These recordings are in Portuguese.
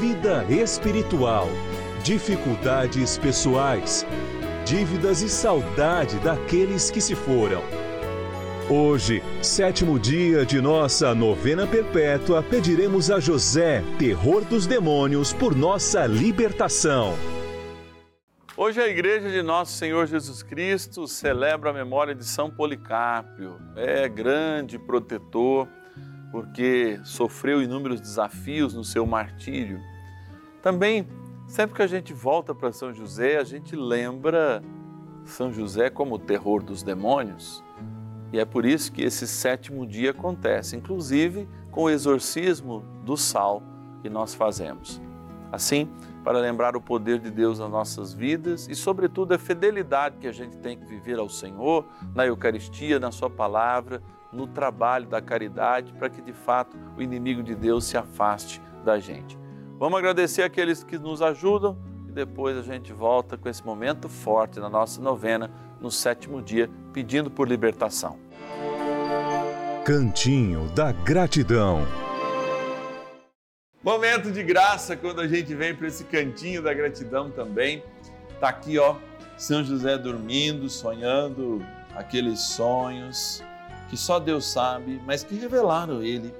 vida espiritual, dificuldades pessoais, dívidas e saudade daqueles que se foram. Hoje, sétimo dia de nossa novena perpétua, pediremos a José, terror dos demônios, por nossa libertação. Hoje a Igreja de Nosso Senhor Jesus Cristo celebra a memória de São Policarpio. É grande protetor, porque sofreu inúmeros desafios no seu martírio. Também, sempre que a gente volta para São José, a gente lembra São José como o terror dos demônios. E é por isso que esse sétimo dia acontece, inclusive com o exorcismo do sal que nós fazemos. Assim, para lembrar o poder de Deus nas nossas vidas e, sobretudo, a fidelidade que a gente tem que viver ao Senhor, na Eucaristia, na Sua palavra, no trabalho da caridade, para que de fato o inimigo de Deus se afaste da gente. Vamos agradecer aqueles que nos ajudam e depois a gente volta com esse momento forte na nossa novena, no sétimo dia, pedindo por libertação. Cantinho da Gratidão. Momento de graça quando a gente vem para esse cantinho da gratidão também. Tá aqui, ó, São José dormindo, sonhando aqueles sonhos que só Deus sabe, mas que revelaram ele.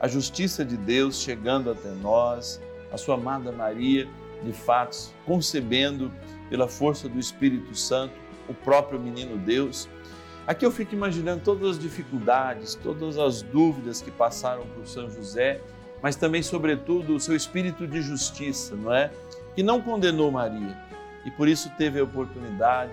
A justiça de Deus chegando até nós, a sua amada Maria, de fato, concebendo pela força do Espírito Santo o próprio menino Deus. Aqui eu fico imaginando todas as dificuldades, todas as dúvidas que passaram por São José mas também, sobretudo, o seu espírito de justiça, não é? Que não condenou Maria e por isso teve a oportunidade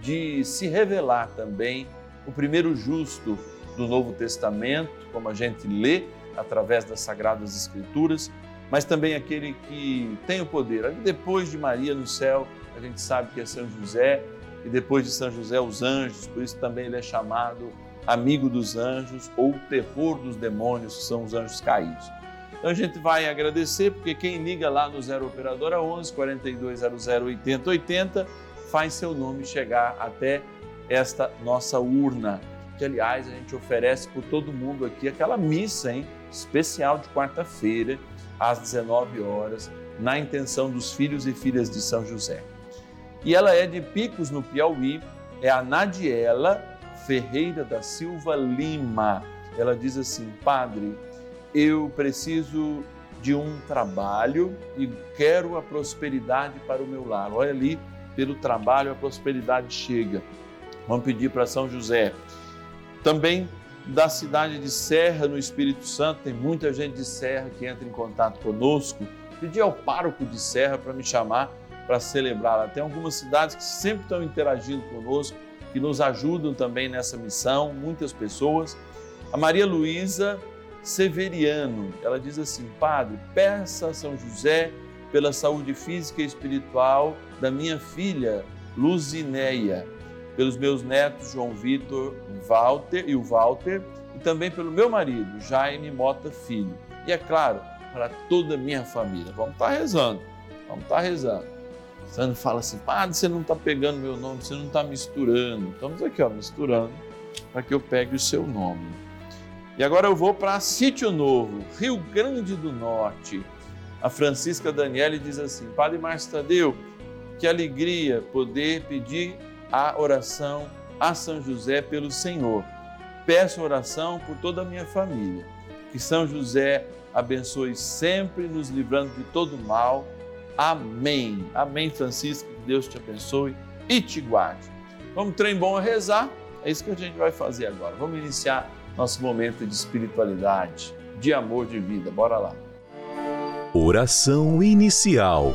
de se revelar também o primeiro justo do Novo Testamento, como a gente lê através das Sagradas Escrituras, mas também aquele que tem o poder. Depois de Maria no céu, a gente sabe que é São José, e depois de São José, os anjos, por isso também ele é chamado amigo dos anjos ou terror dos demônios, que são os anjos caídos. Então a gente vai agradecer, porque quem liga lá no 0 Operadora 11 4200 8080 faz seu nome chegar até esta nossa urna, que aliás a gente oferece por todo mundo aqui aquela missa, hein? Especial de quarta-feira, às 19 horas, na intenção dos filhos e filhas de São José. E ela é de Picos, no Piauí, é a Nadiela Ferreira da Silva Lima. Ela diz assim: Padre, eu preciso de um trabalho e quero a prosperidade para o meu lar. Olha ali, pelo trabalho a prosperidade chega. Vamos pedir para São José. Também da cidade de Serra, no Espírito Santo, tem muita gente de Serra que entra em contato conosco. Pedi ao pároco de Serra para me chamar para celebrar. Tem algumas cidades que sempre estão interagindo conosco, que nos ajudam também nessa missão, muitas pessoas. A Maria Luísa Severiano. Ela diz assim: Padre, peça a São José pela saúde física e espiritual da minha filha Luzineia, pelos meus netos João Vitor Walter e o Walter, e também pelo meu marido Jaime Mota Filho. E é claro, para toda a minha família. Vamos estar rezando, vamos estar rezando. Sandro fala assim, padre, você não está pegando meu nome, você não está misturando. Estamos aqui, ó, misturando, para que eu pegue o seu nome. E agora eu vou para Sítio Novo, Rio Grande do Norte. A Francisca Daniele diz assim: Padre Márcio Tadeu, que alegria poder pedir a oração a São José pelo Senhor. Peço oração por toda a minha família. Que São José abençoe sempre, nos livrando de todo mal. Amém. Amém, Francisco. Que Deus te abençoe e te guarde. Vamos, trem bom a rezar? É isso que a gente vai fazer agora. Vamos iniciar nosso momento de espiritualidade, de amor de vida. Bora lá. Oração inicial.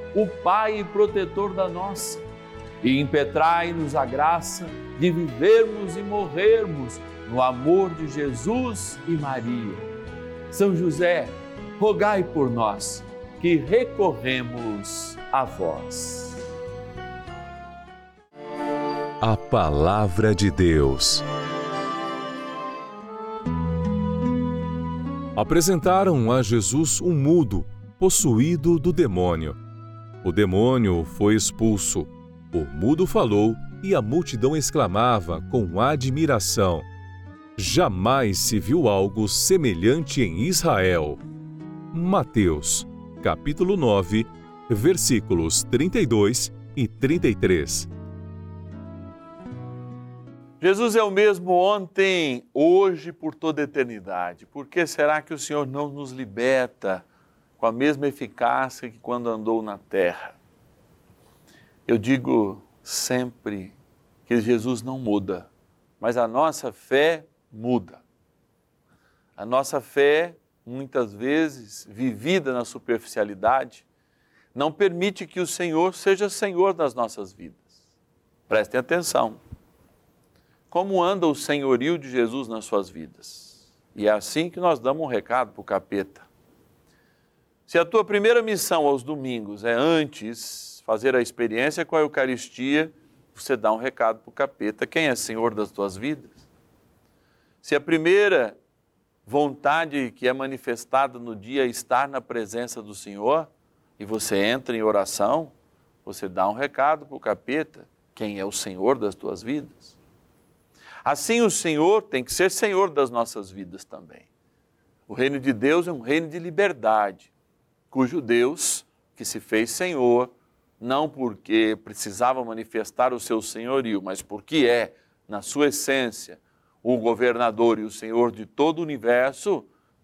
o Pai e protetor da nossa, e impetrai-nos a graça de vivermos e morrermos no amor de Jesus e Maria. São José, rogai por nós que recorremos a vós. A Palavra de Deus. Apresentaram a Jesus um mudo, possuído do demônio. O demônio foi expulso, o mudo falou e a multidão exclamava com admiração: Jamais se viu algo semelhante em Israel. Mateus, capítulo 9, versículos 32 e 33. Jesus é o mesmo ontem, hoje, por toda a eternidade. Por que será que o Senhor não nos liberta com a mesma eficácia que quando andou na terra. Eu digo sempre que Jesus não muda, mas a nossa fé muda. A nossa fé, muitas vezes vivida na superficialidade, não permite que o Senhor seja Senhor das nossas vidas. Prestem atenção. Como anda o senhorio de Jesus nas suas vidas? E é assim que nós damos um recado para o capeta. Se a tua primeira missão aos domingos é antes fazer a experiência com a Eucaristia, você dá um recado para o capeta: quem é Senhor das tuas vidas? Se a primeira vontade que é manifestada no dia é estar na presença do Senhor, e você entra em oração, você dá um recado para o capeta: quem é o Senhor das tuas vidas? Assim, o Senhor tem que ser Senhor das nossas vidas também. O reino de Deus é um reino de liberdade cujo Deus, que se fez Senhor, não porque precisava manifestar o seu senhorio, mas porque é, na sua essência, o governador e o senhor de todo o universo,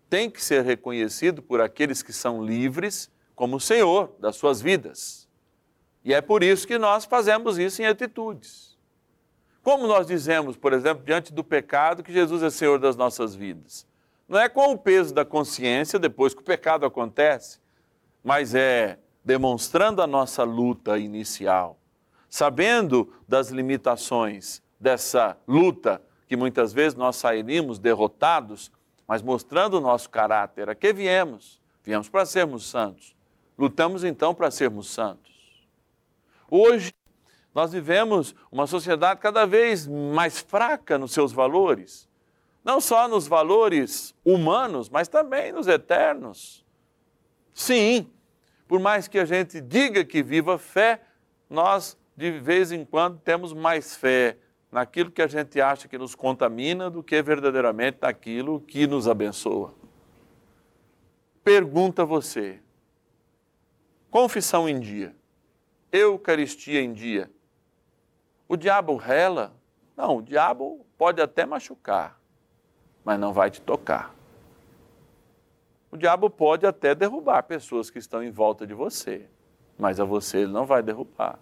tem que ser reconhecido por aqueles que são livres como senhor das suas vidas. E é por isso que nós fazemos isso em atitudes. Como nós dizemos, por exemplo, diante do pecado, que Jesus é senhor das nossas vidas? Não é com o peso da consciência depois que o pecado acontece, mas é demonstrando a nossa luta inicial, sabendo das limitações dessa luta, que muitas vezes nós sairíamos derrotados, mas mostrando o nosso caráter. A que viemos? Viemos para sermos santos. Lutamos então para sermos santos. Hoje, nós vivemos uma sociedade cada vez mais fraca nos seus valores, não só nos valores humanos, mas também nos eternos. Sim, por mais que a gente diga que viva fé, nós de vez em quando temos mais fé naquilo que a gente acha que nos contamina do que verdadeiramente naquilo que nos abençoa. Pergunta você: confissão em dia, Eucaristia em dia. O diabo rela? Não, o diabo pode até machucar, mas não vai te tocar. O diabo pode até derrubar pessoas que estão em volta de você, mas a você ele não vai derrubar.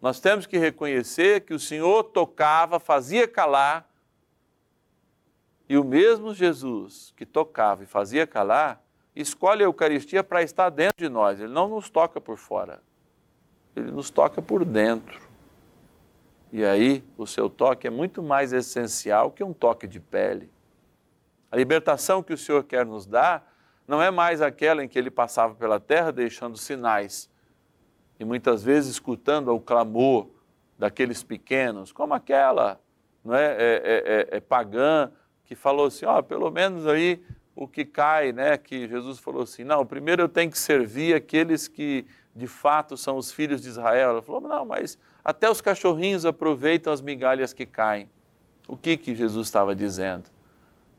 Nós temos que reconhecer que o Senhor tocava, fazia calar, e o mesmo Jesus que tocava e fazia calar, escolhe a Eucaristia para estar dentro de nós. Ele não nos toca por fora, ele nos toca por dentro. E aí, o seu toque é muito mais essencial que um toque de pele. A libertação que o Senhor quer nos dar não é mais aquela em que ele passava pela terra deixando sinais e muitas vezes escutando o clamor daqueles pequenos, como aquela não é, é, é, é, é pagã que falou assim, ó, oh, pelo menos aí o que cai, né, que Jesus falou assim, não, primeiro eu tenho que servir aqueles que de fato são os filhos de Israel. Ela falou, não, mas até os cachorrinhos aproveitam as migalhas que caem. O que que Jesus estava dizendo?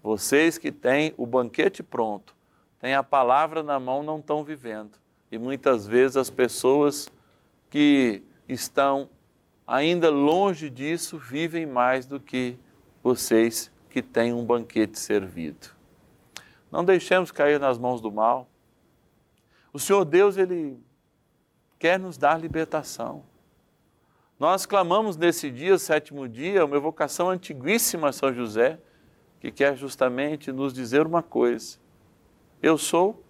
Vocês que têm o banquete pronto, têm a palavra na mão, não estão vivendo. E muitas vezes as pessoas que estão ainda longe disso vivem mais do que vocês que têm um banquete servido. Não deixemos cair nas mãos do mal. O Senhor Deus, Ele quer nos dar libertação. Nós clamamos nesse dia, sétimo dia, uma evocação antiguíssima a São José, que quer justamente nos dizer uma coisa: eu sou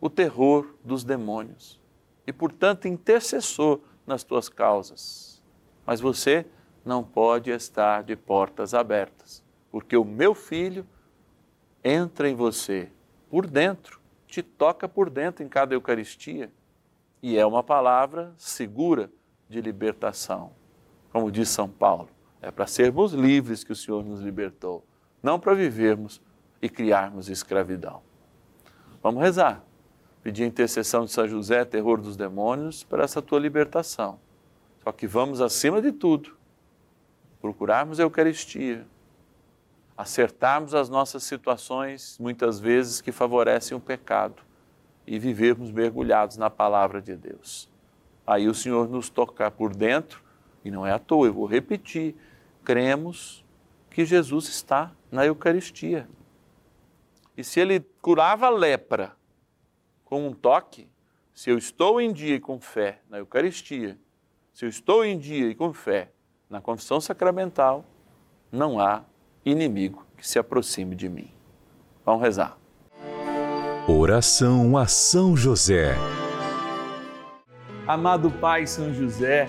o terror dos demônios e, portanto, intercessor nas tuas causas. Mas você não pode estar de portas abertas, porque o meu filho entra em você por dentro, te toca por dentro em cada Eucaristia e é uma palavra segura de libertação. Como diz São Paulo, é para sermos livres que o Senhor nos libertou, não para vivermos e criarmos escravidão. Vamos rezar. Pedir a intercessão de São José, terror dos demônios, para essa tua libertação. Só que vamos, acima de tudo, procurarmos a Eucaristia, acertarmos as nossas situações, muitas vezes que favorecem o pecado, e vivermos mergulhados na palavra de Deus. Aí o Senhor nos tocar por dentro, e não é à toa, eu vou repetir, cremos que Jesus está na Eucaristia. E se ele curava a lepra com um toque, se eu estou em dia e com fé na Eucaristia, se eu estou em dia e com fé na confissão sacramental, não há inimigo que se aproxime de mim. Vamos rezar. Oração a São José. Amado Pai São José,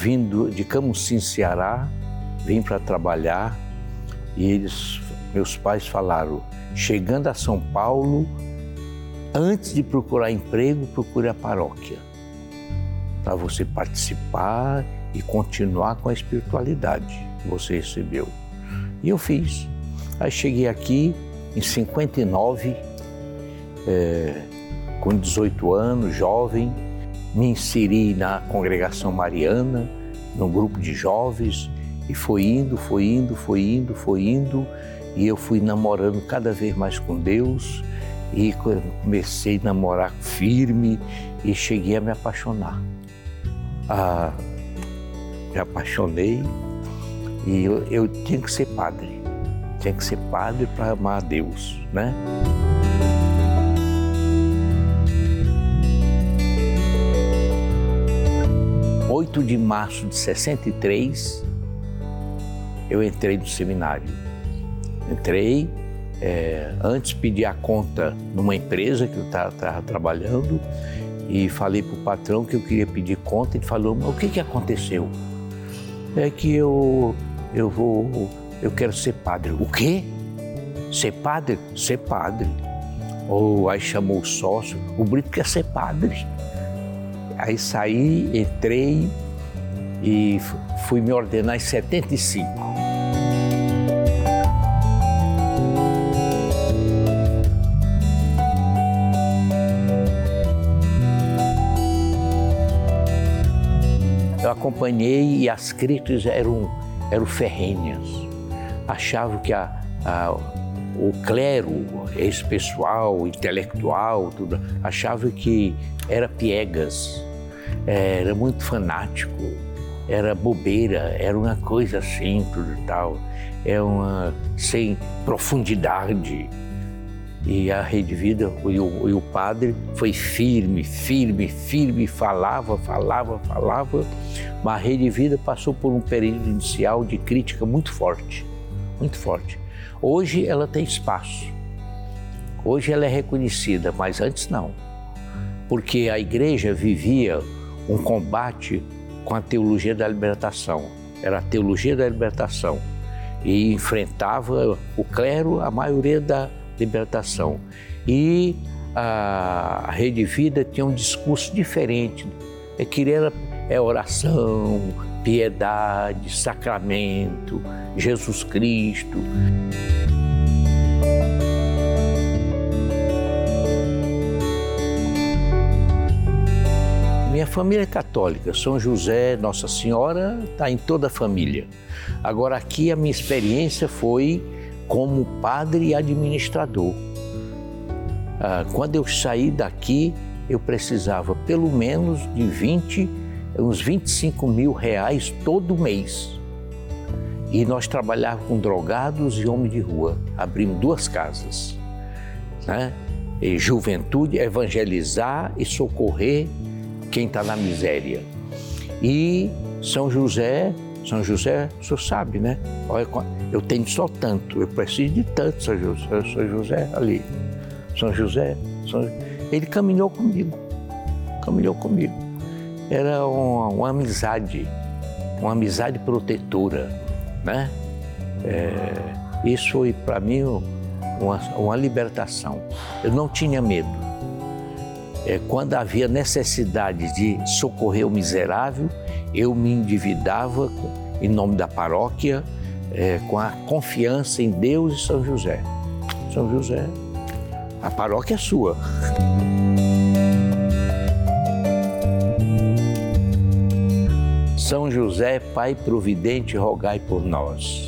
Vim de Camusim, Ceará, vim para trabalhar e eles, meus pais falaram, chegando a São Paulo, antes de procurar emprego, procure a paróquia para você participar e continuar com a espiritualidade que você recebeu. E eu fiz. Aí cheguei aqui em 59, é, com 18 anos, jovem, me inseri na congregação mariana, num grupo de jovens, e foi indo, foi indo, foi indo, foi indo, e eu fui namorando cada vez mais com Deus, e comecei a namorar firme e cheguei a me apaixonar. Ah, me apaixonei e eu, eu tinha que ser padre. Tinha que ser padre para amar a Deus, né? Oito de março de 63, eu entrei no seminário. Entrei, é, antes pedi a conta numa empresa que eu estava trabalhando e falei para o patrão que eu queria pedir conta. Ele falou: o que, que aconteceu? É que eu, eu vou, eu quero ser padre. O quê? Ser padre? Ser padre. Ou aí chamou o sócio, o Brito quer ser padre. Aí saí, entrei e fui me ordenar em 75. acompanhei e as críticas eram, eram ferrenhas. Achavam que a, a, o clero, esse pessoal intelectual, tudo, achava que era piegas, era muito fanático, era bobeira, era uma coisa assim, tudo tal, é uma sem profundidade. E a Rede Vida, e o, e o padre foi firme, firme, firme, falava, falava, falava, mas a Rede Vida passou por um período inicial de crítica muito forte, muito forte. Hoje ela tem espaço, hoje ela é reconhecida, mas antes não, porque a igreja vivia um combate com a teologia da libertação, era a teologia da libertação, e enfrentava o clero, a maioria da libertação. E a Rede Vida tinha um discurso diferente, é que era é oração, piedade, sacramento, Jesus Cristo. Minha família é católica, São José, Nossa Senhora, está em toda a família. Agora, aqui a minha experiência foi como padre e administrador. Ah, quando eu saí daqui, eu precisava pelo menos de 20, uns 25 mil reais todo mês. E nós trabalhávamos com drogados e homens de rua. Abrimos duas casas. Né? E juventude, evangelizar e socorrer quem está na miséria. E São José, São José, o senhor sabe, né? Olha, eu tenho só tanto, eu preciso de tanto, São José, São José ali. São José, São... ele caminhou comigo, caminhou comigo. Era uma, uma amizade, uma amizade protetora, né? É, isso foi para mim uma, uma libertação. Eu não tinha medo. É, quando havia necessidade de socorrer o miserável, eu me endividava em nome da paróquia, é, com a confiança em Deus e São José. São José, a paróquia é sua. São José, Pai providente, rogai por nós.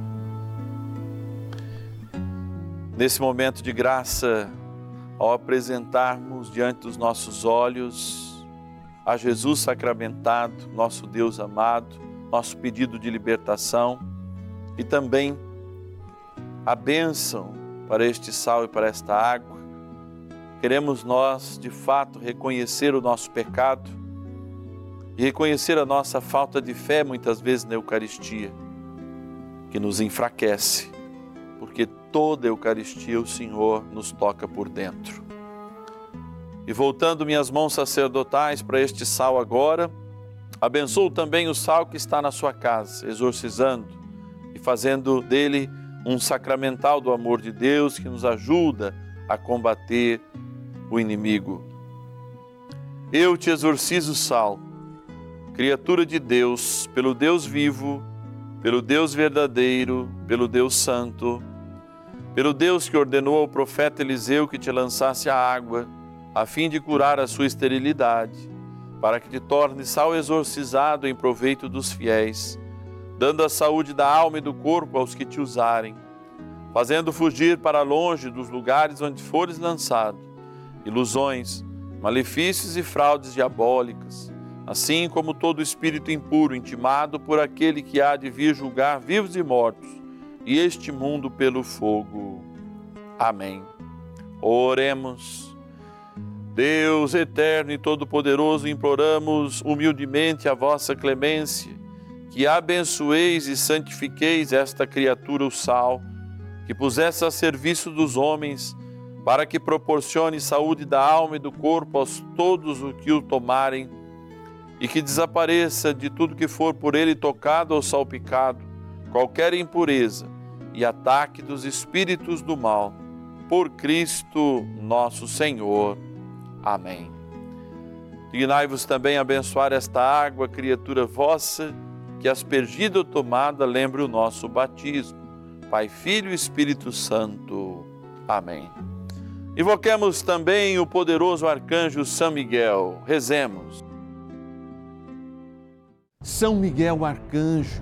Nesse momento de graça, ao apresentarmos diante dos nossos olhos a Jesus sacramentado, nosso Deus amado, nosso pedido de libertação e também a bênção para este sal e para esta água. Queremos nós, de fato, reconhecer o nosso pecado e reconhecer a nossa falta de fé, muitas vezes na Eucaristia, que nos enfraquece, porque toda a Eucaristia o Senhor nos toca por dentro. E voltando minhas mãos sacerdotais para este sal agora, abençoo também o sal que está na sua casa, exorcizando e fazendo dele um sacramental do amor de Deus que nos ajuda a combater o inimigo. Eu te exorcizo, sal, criatura de Deus, pelo Deus vivo, pelo Deus verdadeiro, pelo Deus santo, pelo Deus que ordenou ao profeta Eliseu que te lançasse a água a fim de curar a sua esterilidade, para que te torne sal exorcizado em proveito dos fiéis, dando a saúde da alma e do corpo aos que te usarem, fazendo fugir para longe dos lugares onde fores lançado, ilusões, malefícios e fraudes diabólicas, assim como todo espírito impuro intimado por aquele que há de vir julgar vivos e mortos, e este mundo pelo fogo. Amém. Oremos. Deus eterno e todo-poderoso, imploramos humildemente a vossa clemência, que abençoeis e santifiqueis esta criatura, o sal, que pusesse a serviço dos homens, para que proporcione saúde da alma e do corpo aos todos os que o tomarem, e que desapareça de tudo que for por ele tocado ou salpicado, qualquer impureza e ataque dos espíritos do mal. Por Cristo nosso Senhor. Amém. Dignai-vos também abençoar esta água, criatura vossa, que aspergida ou tomada lembre o nosso batismo. Pai, Filho e Espírito Santo. Amém. Invoquemos também o poderoso arcanjo São Miguel. Rezemos. São Miguel arcanjo,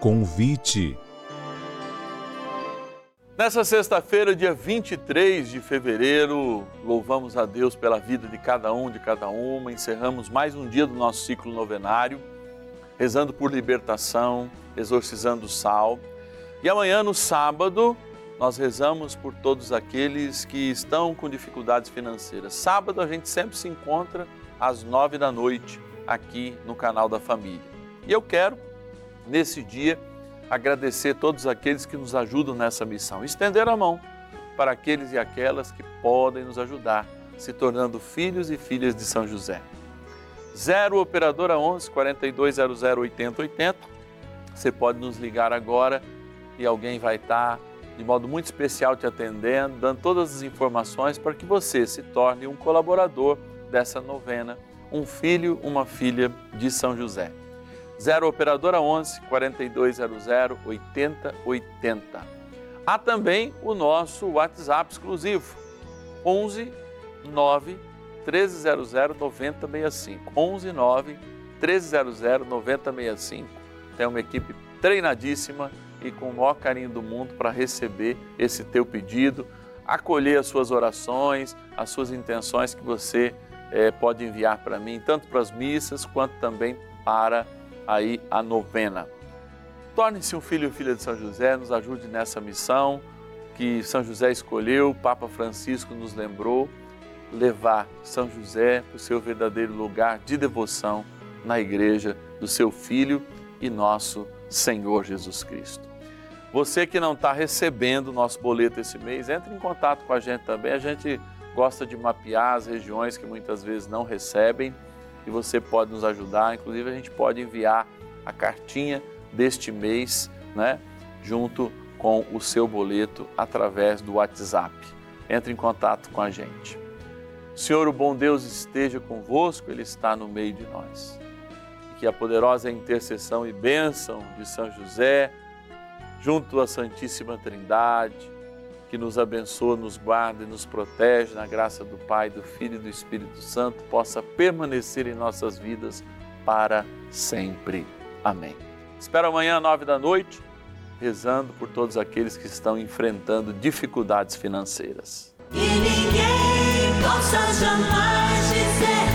Convite. Nessa sexta-feira, dia 23 de fevereiro, louvamos a Deus pela vida de cada um, de cada uma. Encerramos mais um dia do nosso ciclo novenário, rezando por libertação, exorcizando o sal. E amanhã, no sábado, nós rezamos por todos aqueles que estão com dificuldades financeiras. Sábado a gente sempre se encontra às nove da noite aqui no canal da Família. E eu quero, nesse dia, agradecer todos aqueles que nos ajudam nessa missão. Estender a mão para aqueles e aquelas que podem nos ajudar, se tornando filhos e filhas de São José. 0 Operadora 11 4200 8080. Você pode nos ligar agora e alguém vai estar de modo muito especial te atendendo, dando todas as informações para que você se torne um colaborador dessa novena, um filho, uma filha de São José. 0 Operadora 11 4200 8080. Há também o nosso WhatsApp exclusivo 11 9 1300 9065. 11 9 1300 9065. Tem uma equipe treinadíssima e com o maior carinho do mundo para receber esse teu pedido, acolher as suas orações, as suas intenções que você é, pode enviar para mim, tanto para as missas quanto também para aí a novena. Torne-se um filho ou filha de São José, nos ajude nessa missão que São José escolheu, Papa Francisco nos lembrou, levar São José para o seu verdadeiro lugar de devoção na igreja do seu Filho e nosso Senhor Jesus Cristo. Você que não está recebendo o nosso boleto esse mês, entre em contato com a gente também. A gente gosta de mapear as regiões que muitas vezes não recebem e você pode nos ajudar. Inclusive, a gente pode enviar a cartinha deste mês, né, junto com o seu boleto através do WhatsApp. Entre em contato com a gente. Senhor, o bom Deus esteja convosco, Ele está no meio de nós. Que a poderosa intercessão e bênção de São José, junto à Santíssima Trindade, que nos abençoa, nos guarda e nos protege na graça do Pai, do Filho e do Espírito Santo, possa permanecer em nossas vidas para sempre. Amém. Espero amanhã, nove da noite, rezando por todos aqueles que estão enfrentando dificuldades financeiras. E ninguém possa jamais dizer